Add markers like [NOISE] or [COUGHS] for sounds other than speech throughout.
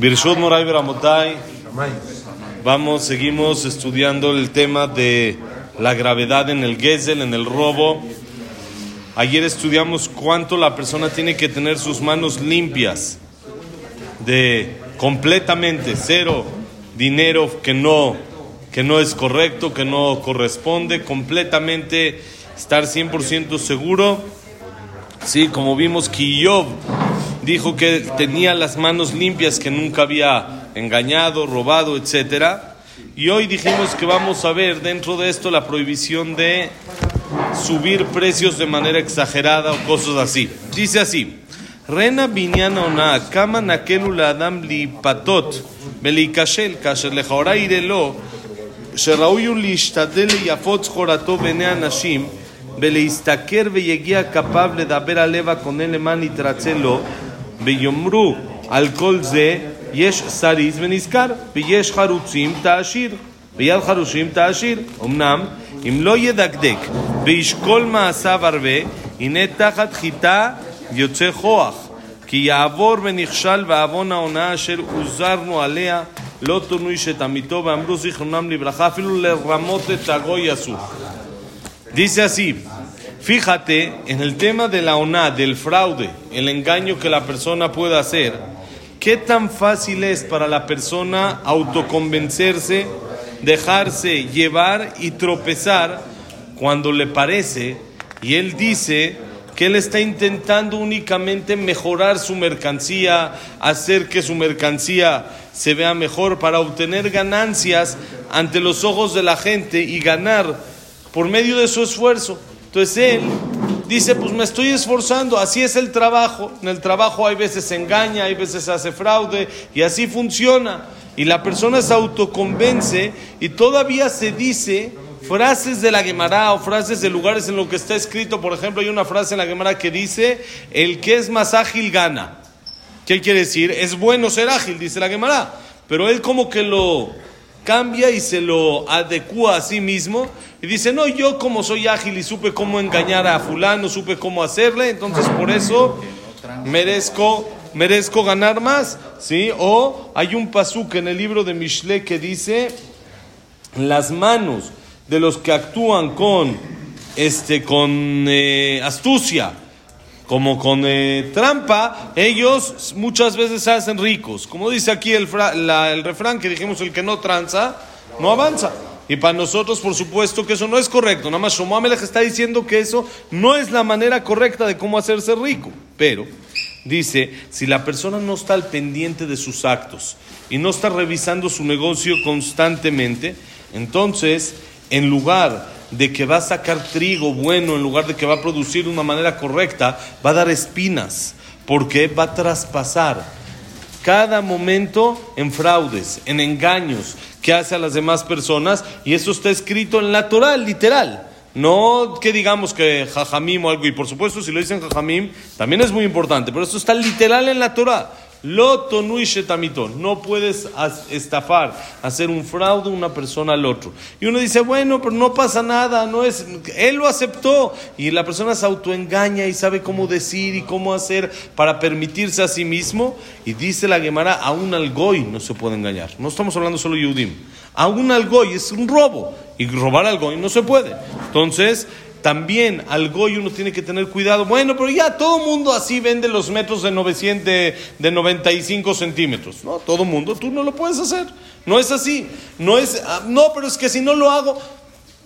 Birshut Moray Beramotai. Vamos, seguimos estudiando el tema de la gravedad en el Gesel, en el robo. Ayer estudiamos cuánto la persona tiene que tener sus manos limpias, de completamente cero dinero que no, que no es correcto, que no corresponde, completamente estar 100% seguro. Sí, como vimos Kiyov dijo que tenía las manos limpias, que nunca había engañado, robado, etc. Y hoy dijimos que vamos a ver dentro de esto la prohibición de subir precios de manera exagerada o cosas así. Dice así. Rena binyana ona, kama nakelu לאדם להיפתות ולהיכשל כאשר לכאורה יראה לו שראוי הוא להשתדל ליפות סחורתו בעיני אנשים ולהשתכר ויגיע כפיו לדבר הלב הקונה למען יתרצה לו ויאמרו על כל זה יש סריס ונזכר ויש חרוצים תעשיר. ויד חרושים תעשיר. אמנם אם לא ידקדק וישקול מעשיו הרבה הנה תחת חיטה יוצא כוח. כי יעבור ונכשל ועוון ההונאה אשר הוזרנו עליה לא תורנו שתמיתו. ואמרו זיכרונם לברכה אפילו לרמות את הגוי עשו. Dice así, fíjate en el tema de la ONA, del fraude, el engaño que la persona puede hacer, qué tan fácil es para la persona autoconvencerse, dejarse llevar y tropezar cuando le parece, y él dice que él está intentando únicamente mejorar su mercancía, hacer que su mercancía se vea mejor para obtener ganancias ante los ojos de la gente y ganar por medio de su esfuerzo. Entonces él dice, pues me estoy esforzando, así es el trabajo. En el trabajo hay veces se engaña, hay veces se hace fraude y así funciona. Y la persona se autoconvence y todavía se dice frases de la Gemara o frases de lugares en lo que está escrito. Por ejemplo, hay una frase en la Gemara que dice, el que es más ágil gana. ¿Qué quiere decir? Es bueno ser ágil, dice la Gemara. Pero él como que lo cambia y se lo adecua a sí mismo y dice, no, yo como soy ágil y supe cómo engañar a fulano, supe cómo hacerle, entonces por eso merezco, merezco ganar más, ¿sí? O hay un pasuk en el libro de Mishle que dice, las manos de los que actúan con, este, con eh, astucia, como con eh, trampa, ellos muchas veces se hacen ricos. Como dice aquí el, fra- la- el refrán que dijimos, el que no tranza, no avanza. Y para nosotros, por supuesto, que eso no es correcto. Nada más Shlomo Amelech está diciendo que eso no es la manera correcta de cómo hacerse rico. Pero dice, si la persona no está al pendiente de sus actos y no está revisando su negocio constantemente, entonces, en lugar de que va a sacar trigo bueno, en lugar de que va a producir de una manera correcta, va a dar espinas, porque va a traspasar cada momento en fraudes, en engaños que hace a las demás personas, y eso está escrito en la Torah, literal. No que digamos que jajamim o algo, y por supuesto si lo dicen jajamim, también es muy importante, pero esto está literal en la Torah. Lo tonui shetamito. No puedes estafar, hacer un fraude una persona al otro. Y uno dice, bueno, pero no pasa nada, no es, él lo aceptó. Y la persona se autoengaña y sabe cómo decir y cómo hacer para permitirse a sí mismo. Y dice la Gemara, a un algoy no se puede engañar. No estamos hablando solo de Yudim. A un algoy es un robo. Y robar al goy no se puede. Entonces, también al goy uno tiene que tener cuidado. Bueno, pero ya todo mundo así vende los metros de 900, de, de 95 centímetros. No, todo mundo, tú no lo puedes hacer. No es así. No es, ah, no, pero es que si no lo hago,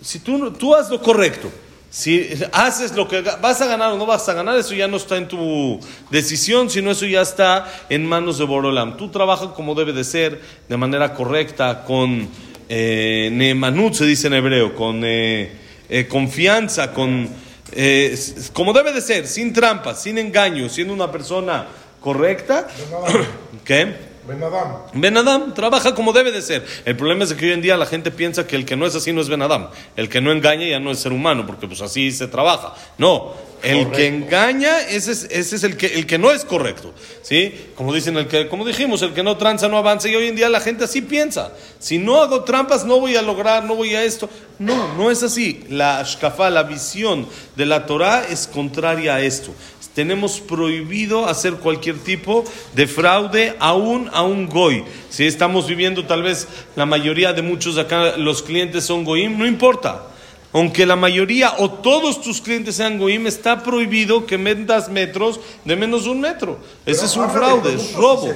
si tú, tú haz lo correcto. Si haces lo que vas a ganar o no vas a ganar, eso ya no está en tu decisión, sino eso ya está en manos de Borolam. Tú trabajas como debe de ser, de manera correcta, con eh, neemanut, se dice en hebreo, con eh, eh, confianza, con eh, como debe de ser, sin trampas, sin engaños, siendo una persona correcta. [COUGHS] ¿Qué? Ben Adam. Ben Adam trabaja como debe de ser. El problema es que hoy en día la gente piensa que el que no es así no es Ben Adam. El que no engaña ya no es ser humano, porque pues así se trabaja. No, El que engaña, ese es, ese es el, que, el que no es correcto. ¿sí? Como, dicen el que, como dijimos, el que no tranza no avanza. Y hoy en día la gente así piensa. Si no hago trampas, no voy a lograr, no voy a esto. No, no es así. La ashkafa, la visión de la Torah es contraria a esto. Tenemos prohibido hacer cualquier tipo de fraude aún a un goy. Si estamos viviendo tal vez la mayoría de muchos acá, los clientes son goyim, no importa aunque la mayoría o todos tus clientes sean goim, está prohibido que vendas metros de menos de un metro. Ese es un fraude, es robo.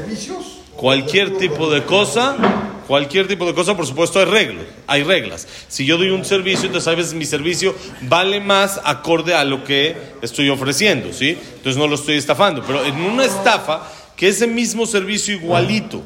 Cualquier tipo de cosa, cualquier tipo de cosa, por supuesto, hay reglas. Hay reglas. Si yo doy un servicio, entonces sabes mi servicio vale más acorde a lo que estoy ofreciendo, ¿sí? Entonces no lo estoy estafando. Pero en una estafa, que ese mismo servicio igualito,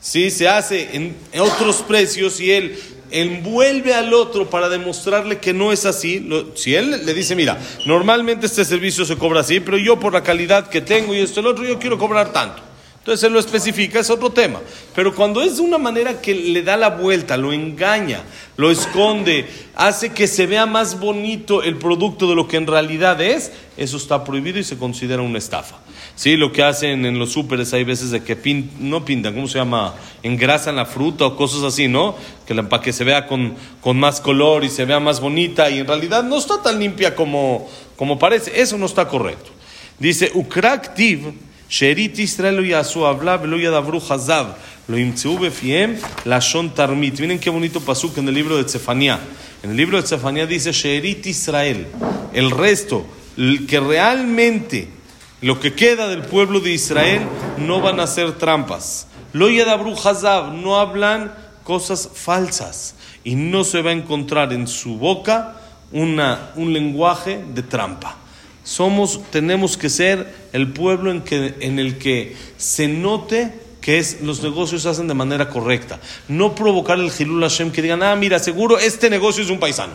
¿sí? Se hace en otros precios y él envuelve al otro para demostrarle que no es así, si él le dice, mira, normalmente este servicio se cobra así, pero yo por la calidad que tengo y esto el otro, yo quiero cobrar tanto. Entonces él lo especifica, es otro tema. Pero cuando es de una manera que le da la vuelta, lo engaña, lo esconde, hace que se vea más bonito el producto de lo que en realidad es, eso está prohibido y se considera una estafa. Sí, lo que hacen en los súperes hay veces de que no pintan, ¿cómo se llama? Engrasan la fruta o cosas así, ¿no? Que para que se vea con, con, más color y se vea más bonita y en realidad no está tan limpia como, como parece. Eso no está correcto. Dice, Ukraktiv Sherit Israel yasu habla lo lo imtzeu befiem lashon tarmit. Miren qué bonito pasuk en el libro de Tzefanía. En el libro de Tzefanía dice Sherit Israel. El resto, que realmente lo que queda del pueblo de Israel no van a ser trampas. Lo yadabru hazav no hablan cosas falsas y no se va a encontrar en su boca una, un lenguaje de trampa. Somos, tenemos que ser el pueblo en, que, en el que se note que es, los negocios se hacen de manera correcta. No provocar el Hilul Hashem que digan, ah, mira, seguro este negocio es un paisano.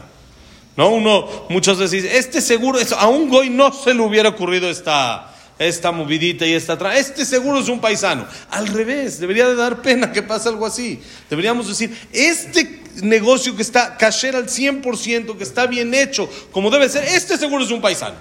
No, uno muchas veces dice, este seguro, a un goy no se le hubiera ocurrido esta, esta movidita y esta atrás. Este seguro es un paisano. Al revés, debería de dar pena que pase algo así. Deberíamos decir, este negocio que está cayer al 100%, que está bien hecho, como debe ser, este seguro es un paisano.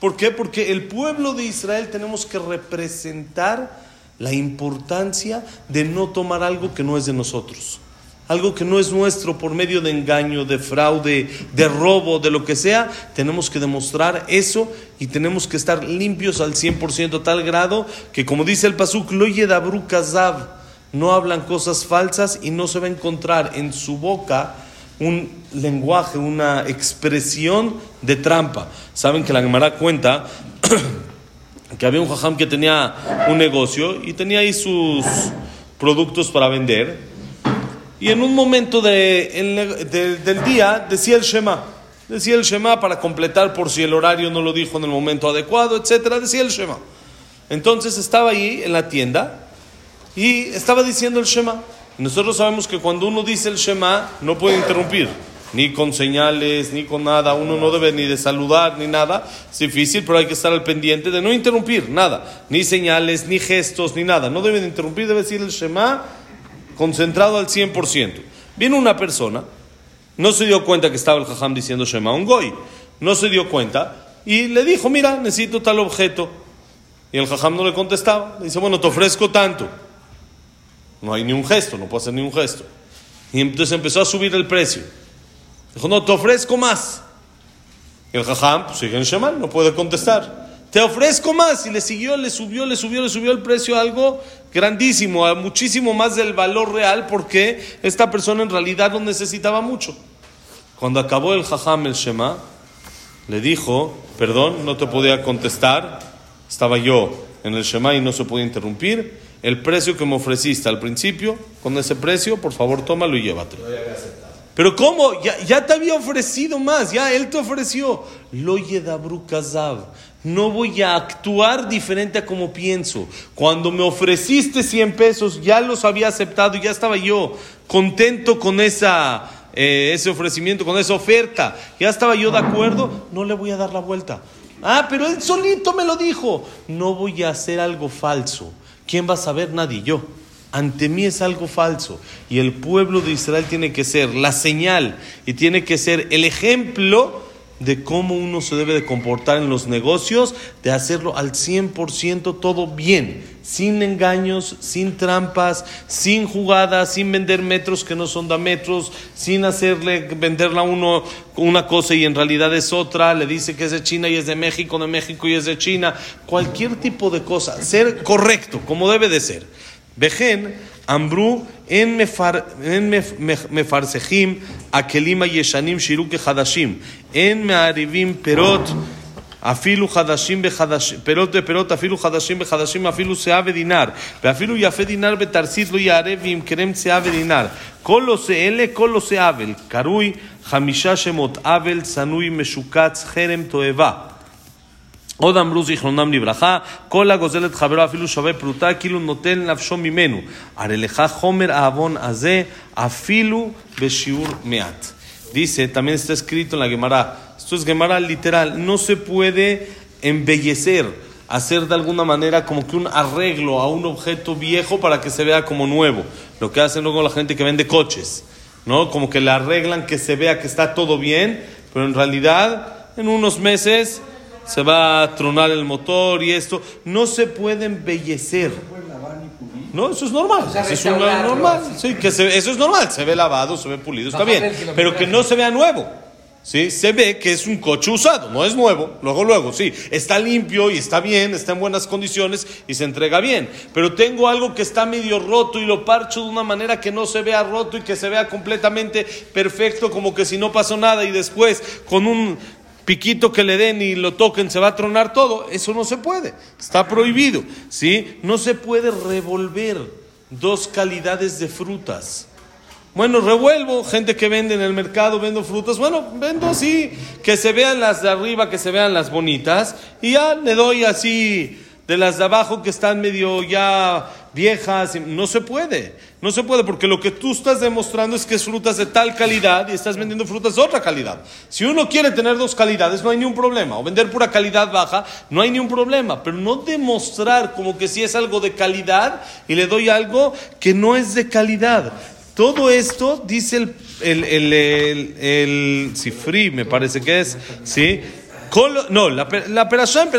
¿Por qué? Porque el pueblo de Israel tenemos que representar la importancia de no tomar algo que no es de nosotros. Algo que no es nuestro por medio de engaño, de fraude, de robo, de lo que sea, tenemos que demostrar eso y tenemos que estar limpios al 100% a tal grado que como dice el Pasuk, lo yedabru kazav, no hablan cosas falsas y no se va a encontrar en su boca un lenguaje, una expresión de trampa. Saben que la Gemara cuenta [CLEARS THROAT] que había un jajam que tenía un negocio y tenía ahí sus productos para vender. Y en un momento de, del día decía el Shema. Decía el Shema para completar por si el horario no lo dijo en el momento adecuado, etcétera. Decía el Shema. Entonces estaba ahí en la tienda y estaba diciendo el Shema. Nosotros sabemos que cuando uno dice el Shema, no puede interrumpir, ni con señales, ni con nada. Uno no debe ni de saludar, ni nada. Es difícil, pero hay que estar al pendiente de no interrumpir nada. Ni señales, ni gestos, ni nada. No debe de interrumpir, debe decir el Shema concentrado al 100%. Viene una persona, no se dio cuenta que estaba el Jajam diciendo Shema, un goy. No se dio cuenta y le dijo, mira, necesito tal objeto. Y el Jajam no le contestaba. Le dice, bueno, te ofrezco tanto. No hay ni un gesto, no puedo hacer ni un gesto. Y entonces empezó a subir el precio. Dijo, no, te ofrezco más. Y el jajam, pues sigue en Shemal, no puede contestar. Te ofrezco más. Y le siguió, le subió, le subió, le subió el precio a algo grandísimo, a muchísimo más del valor real, porque esta persona en realidad lo necesitaba mucho. Cuando acabó el jajam el Shema, le dijo, perdón, no te podía contestar, estaba yo en el Shema y no se podía interrumpir el precio que me ofreciste al principio, con ese precio, por favor tómalo y llévatelo. Pero ¿cómo? Ya, ya, te había ofrecido más, ya él te ofreció. Lo yedabru kazav. No voy a actuar diferente a como pienso. Cuando me ofreciste 100 pesos, ya los había aceptado, ya estaba yo contento con esa, eh, ese ofrecimiento, con esa oferta. Ya estaba yo de acuerdo, no le voy a dar la vuelta. Ah, pero él solito me lo dijo. No voy a hacer algo falso. ¿Quién va a saber? Nadie, yo. Ante mí es algo falso. Y el pueblo de Israel tiene que ser la señal y tiene que ser el ejemplo de cómo uno se debe de comportar en los negocios, de hacerlo al 100% todo bien, sin engaños, sin trampas, sin jugadas, sin vender metros que no son da metros, sin hacerle venderla a uno una cosa y en realidad es otra, le dice que es de China y es de México, de México y es de China, cualquier tipo de cosa, ser correcto, como debe de ser. וכן אמרו אין, מפר, אין מפרסחים הכלים הישנים שיהיו כחדשים, אין מערבים פירות אפילו חדשים בחדשים, פירות ופירות אפילו חדשים בחדשים, אפילו שאה ודינר, ואפילו יפה דינר בתרסית לא יערב וימכרם שאה ודינר. כל עושה אלה, כל עושה עוול, קרוי חמישה שמות עוול, צנוי, משוקץ, חרם, תועבה. עוד אמרו זיכרונם לברכה, כל הגוזל את חברו אפילו שווה פרוטה, כאילו נותן נפשו ממנו. הרי לך חומר העוון הזה, אפילו בשיעור מעט. Dice, también está escrito en la Gemara, esto es Gemara literal, no se puede embellecer, hacer de alguna manera como que un arreglo a un objeto viejo para que se vea como nuevo. Lo que hacen luego la gente que vende coches, ¿no? Como que le arreglan que se vea que está todo bien, pero en realidad en unos meses se va a tronar el motor y esto. No se puede embellecer. No, eso es normal. eso es normal. Sí, que eso es normal. Se ve lavado, se ve pulido, está bien. Pero que no se vea nuevo. ¿Sí? Se ve que es un coche usado, no es nuevo. Luego, luego, sí. Está limpio y está bien, está en buenas condiciones y se entrega bien. Pero tengo algo que está medio roto y lo parcho de una manera que no se vea roto y que se vea completamente perfecto, como que si no pasó nada y después con un piquito que le den y lo toquen, se va a tronar todo. Eso no se puede. Está prohibido. ¿sí? No se puede revolver dos calidades de frutas. Bueno, revuelvo, gente que vende en el mercado, vendo frutas. Bueno, vendo así, que se vean las de arriba, que se vean las bonitas. Y ya le doy así de las de abajo que están medio ya viejas. No se puede. No se puede porque lo que tú estás demostrando es que es frutas de tal calidad y estás vendiendo frutas de otra calidad. Si uno quiere tener dos calidades, no hay ningún problema. O vender pura calidad baja, no hay ningún problema. Pero no demostrar como que si es algo de calidad y le doy algo que no es de calidad. Todo esto dice el, el, el, el, el Sifri, me parece que es, ¿sí? no, la, la Perashá en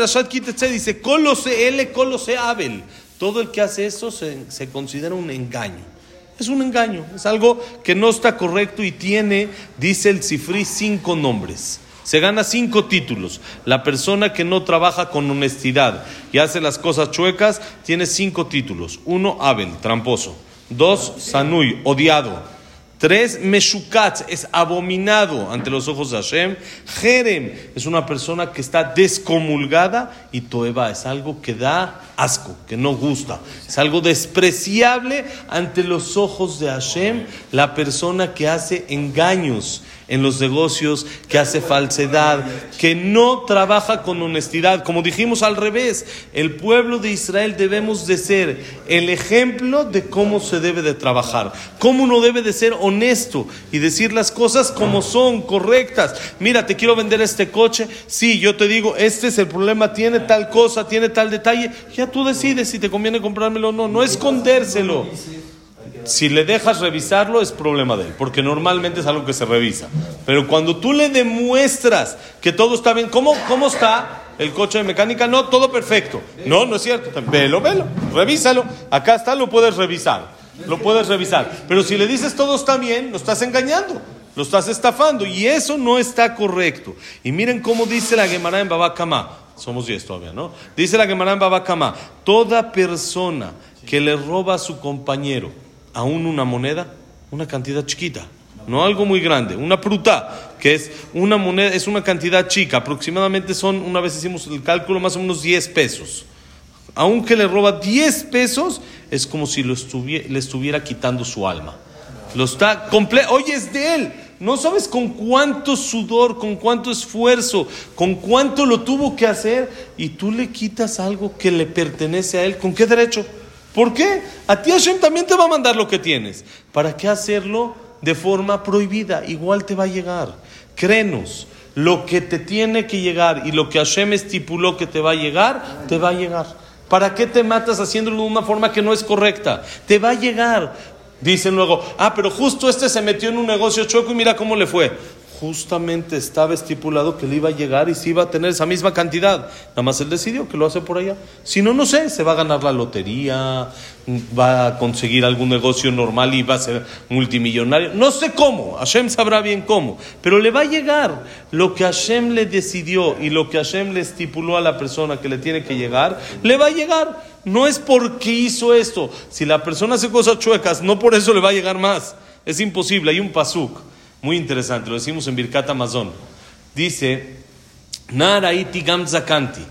dice, Colose L, Colose Abel. Todo el que hace eso se, se considera un engaño. Es un engaño, es algo que no está correcto y tiene, dice el Cifrí, cinco nombres. Se gana cinco títulos. La persona que no trabaja con honestidad y hace las cosas chuecas tiene cinco títulos. Uno, Abel, tramposo. Dos, Sanui, odiado. Tres, Meshukatz es abominado ante los ojos de Hashem. Jerem es una persona que está descomulgada. Y Toeba es algo que da asco, que no gusta. Es algo despreciable ante los ojos de Hashem. La persona que hace engaños en los negocios, que hace falsedad, que no trabaja con honestidad. Como dijimos al revés, el pueblo de Israel debemos de ser el ejemplo de cómo se debe de trabajar, cómo uno debe de ser honesto y decir las cosas como son, correctas. Mira, te quiero vender este coche, sí, yo te digo, este es el problema, tiene tal cosa, tiene tal detalle, ya tú decides si te conviene comprármelo o no, no escondérselo. Si le dejas revisarlo es problema de él, porque normalmente es algo que se revisa. Pero cuando tú le demuestras que todo está bien, ¿cómo, cómo está el coche de mecánica? No, todo perfecto. No, no es cierto. Velo, velo, revísalo. Acá está, lo puedes revisar. Lo puedes revisar. Pero si le dices todo está bien, lo estás engañando. Lo estás estafando y eso no está correcto. Y miren cómo dice la Gemara en Babacama. Somos 10 todavía, ¿no? Dice la Gemara en Babacama. Toda persona que le roba a su compañero aún una moneda, una cantidad chiquita, no algo muy grande, una pruta, que es una moneda, es una cantidad chica, aproximadamente son, una vez hicimos el cálculo, más o menos 10 pesos. Aunque le roba 10 pesos, es como si lo le estuviera quitando su alma. Lo está completo, oye, es de él. No sabes con cuánto sudor, con cuánto esfuerzo, con cuánto lo tuvo que hacer y tú le quitas algo que le pertenece a él. ¿Con qué derecho? ¿Por qué? A ti Hashem también te va a mandar lo que tienes. ¿Para qué hacerlo de forma prohibida? Igual te va a llegar. Créenos, lo que te tiene que llegar y lo que Hashem estipuló que te va a llegar, te va a llegar. ¿Para qué te matas haciéndolo de una forma que no es correcta? Te va a llegar. Dicen luego, ah, pero justo este se metió en un negocio chueco y mira cómo le fue. Justamente estaba estipulado que le iba a llegar y se iba a tener esa misma cantidad. Nada más él decidió que lo hace por allá. Si no, no sé, se va a ganar la lotería, va a conseguir algún negocio normal y va a ser multimillonario. No sé cómo, Hashem sabrá bien cómo, pero le va a llegar lo que Hashem le decidió y lo que Hashem le estipuló a la persona que le tiene que llegar, le va a llegar. No es porque hizo esto. Si la persona hace cosas chuecas, no por eso le va a llegar más. Es imposible. Hay un pasuk muy interesante, lo decimos en Birkat Amazon. Dice, Naraiti gam zakanti,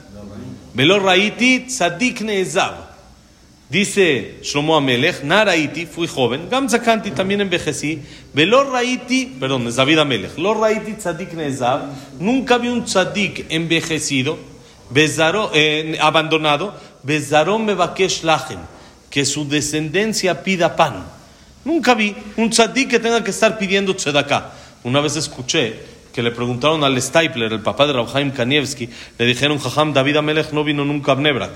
velo raiti tzadik. Dice Shlomo Amelech, Naraiti, fui joven, gam zakanti también envejecí, velo raiti, perdón, es David Amelech, lo raiti tzadik nunca vi un tzadik envejecido, eh, abandonado, bezaron mevakesh lachem, que su descendencia pida pan. Nunca vi un tzadik que tenga que estar pidiendo tzedaká. Una vez escuché que le preguntaron al Stapler, el papá de Rabhaim Kanievski, le dijeron, Jajam, David Amelech no vino nunca a Bnebrak.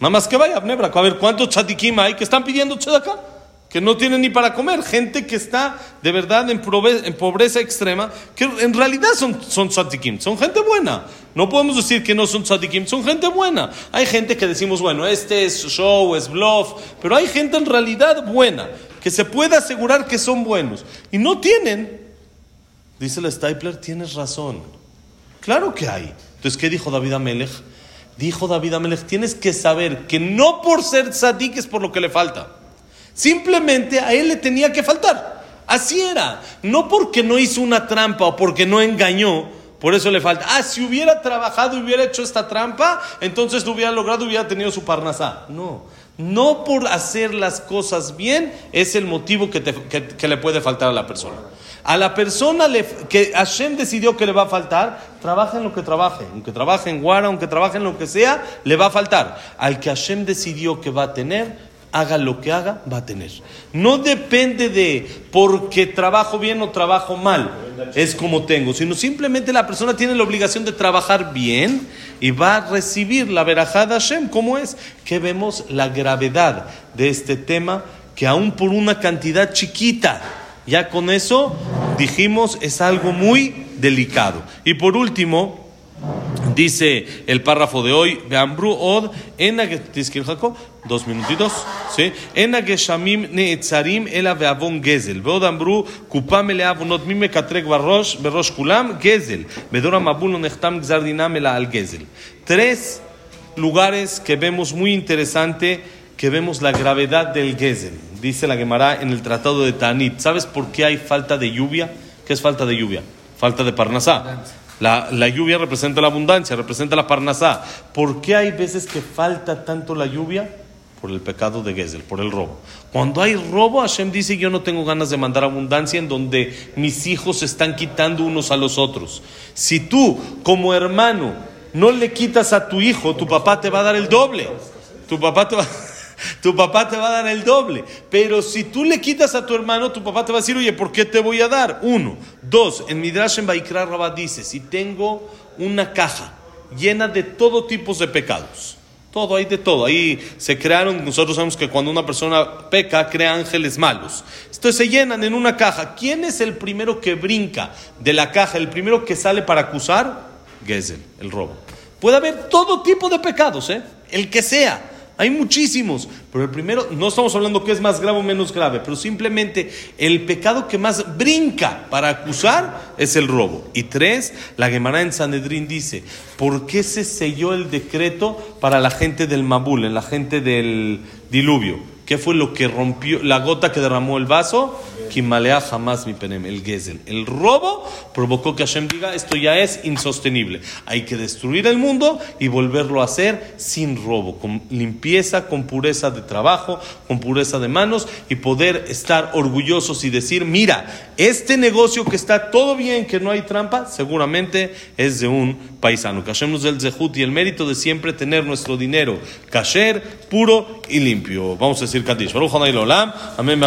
Nada más que vaya a Bnebrak, a ver cuántos tzadikim hay que están pidiendo tzedaká que no tienen ni para comer, gente que está de verdad en pobreza, extrema, que en realidad son, son tzadikim, son gente buena. No podemos decir que no son tzadikim, son gente buena. Hay gente que decimos, bueno, este es show, es bluff, pero hay gente en realidad buena, que se puede asegurar que son buenos. Y no tienen, dice el Stapler, tienes razón. Claro que hay. Entonces, ¿qué dijo David Amelech? Dijo David Amelech, tienes que saber que no por ser tzadik es por lo que le falta. Simplemente a él le tenía que faltar. Así era. No porque no hizo una trampa o porque no engañó, por eso le falta. Ah, si hubiera trabajado y hubiera hecho esta trampa, entonces lo hubiera logrado hubiera tenido su parnasá. No. No por hacer las cosas bien es el motivo que, le puede faltar a la persona. A la persona que Hashem decidió que le va a faltar, trabaje en lo que trabaje. Aunque trabaje en Guara, aunque trabaje en lo que sea, le va a faltar. Al que Hashem decidió que va a tener, haga lo que haga, va a tener. No depende de porque trabajo bien o trabajo mal, es como tengo, sino simplemente la persona tiene la obligación de trabajar bien y va a recibir la verajada Hashem, como es, que vemos la gravedad de este tema, que aún por una cantidad chiquita, ya con eso dijimos es algo muy delicado. Y por último, Dice el párrafo de hoy, Beambru od, dos minutitos, ¿sí? En Ageshamim neetzarim ela veavon gezel. Veod ambru, kupa melea avonot mime katrek barrosh, berrosh kulam, gezel. Bedora mabul nechtam gzardinam ela al gezel. Tres lugares que vemos muy interesante, que vemos la gravedad del gezel. Dice la Gemara en el tratado de Tanit. ¿Sabes por qué hay falta de lluvia? ¿Qué es falta de lluvia? Falta de parnasá. La, lluvia representa la abundancia, representa la parnasá. ¿Por qué hay veces que falta tanto la lluvia? Por el pecado de Gesel, por el robo. Cuando hay robo, Hashem dice, yo no tengo ganas de mandar abundancia en donde mis hijos se están quitando unos a los otros. Si tú, como hermano, no le quitas a tu hijo, tu papá te va a dar el doble. Tu papá te va tu papá te va a dar el doble. Pero si tú le quitas a tu hermano, tu papá te va a decir, oye, ¿por qué te voy a dar? Uno. Dos, en Midrash en Baikra Rabat dice, si tengo una caja llena de todo tipos de pecados, todo, hay de todo. Ahí se crearon, nosotros sabemos que cuando una persona peca, crea ángeles malos. Entonces se llenan en una caja. ¿Quién es el primero que brinca de la caja? El primero que sale para acusar, Gesel, el robo. Puede haber todo tipo de pecados, ¿eh? el que sea. Hay muchísimos, pero el primero, no estamos hablando que es más grave o menos grave, pero simplemente el pecado que más brinca para acusar es el robo. Y tres, la Gemara en Sanedrín dice, ¿por qué se selló el decreto para la gente del Mabul, en la gente del diluvio? ¿Qué fue lo que rompió, la gota que derramó el vaso? Kimalea jamás mi penem, el Gezel. El robo provocó que Hashem diga, esto ya es insostenible. Hay que destruir el mundo y volverlo a hacer sin robo, con limpieza, con pureza de trabajo, con pureza de manos y poder estar orgullosos y decir, mira, este negocio que está todo bien, que no hay trampa, seguramente es de un paisano. Que Hashem nos dé zehut y el mérito de siempre tener nuestro dinero kasher, puro y limpio. Vamos a decir Kadish. Hanay Amén.